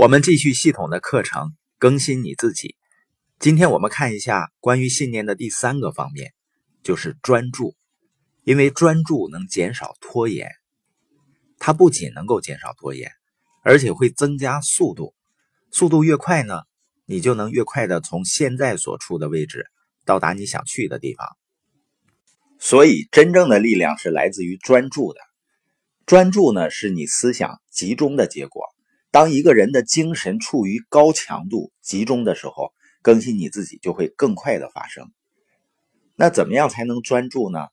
我们继续系统的课程，更新你自己。今天我们看一下关于信念的第三个方面，就是专注。因为专注能减少拖延，它不仅能够减少拖延，而且会增加速度。速度越快呢，你就能越快的从现在所处的位置到达你想去的地方。所以，真正的力量是来自于专注的。专注呢，是你思想集中的结果。当一个人的精神处于高强度集中的时候，更新你自己就会更快的发生。那怎么样才能专注呢？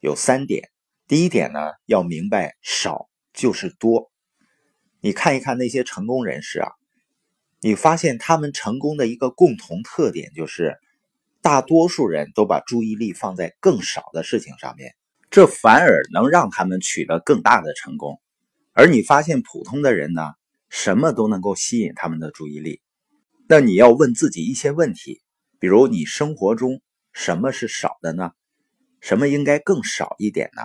有三点。第一点呢，要明白少就是多。你看一看那些成功人士啊，你发现他们成功的一个共同特点就是，大多数人都把注意力放在更少的事情上面，这反而能让他们取得更大的成功。而你发现普通的人呢？什么都能够吸引他们的注意力，那你要问自己一些问题，比如你生活中什么是少的呢？什么应该更少一点呢？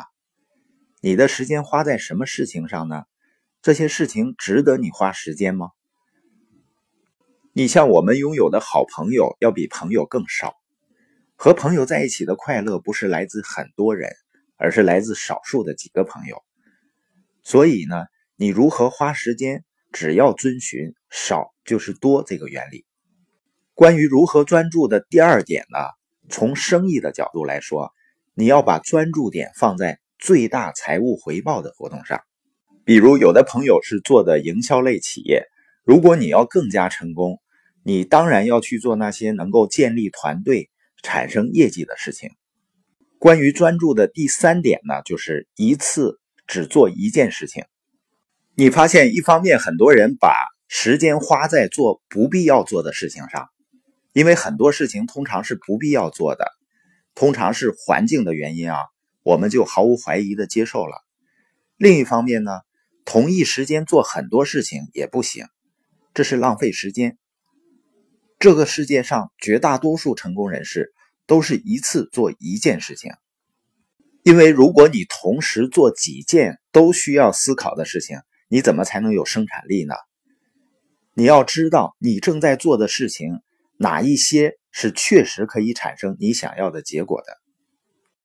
你的时间花在什么事情上呢？这些事情值得你花时间吗？你像我们拥有的好朋友要比朋友更少，和朋友在一起的快乐不是来自很多人，而是来自少数的几个朋友。所以呢，你如何花时间？只要遵循少就是多这个原理。关于如何专注的第二点呢？从生意的角度来说，你要把专注点放在最大财务回报的活动上。比如，有的朋友是做的营销类企业，如果你要更加成功，你当然要去做那些能够建立团队、产生业绩的事情。关于专注的第三点呢，就是一次只做一件事情。你发现，一方面很多人把时间花在做不必要做的事情上，因为很多事情通常是不必要做的，通常是环境的原因啊，我们就毫无怀疑的接受了。另一方面呢，同一时间做很多事情也不行，这是浪费时间。这个世界上绝大多数成功人士都是一次做一件事情，因为如果你同时做几件都需要思考的事情，你怎么才能有生产力呢？你要知道你正在做的事情哪一些是确实可以产生你想要的结果的。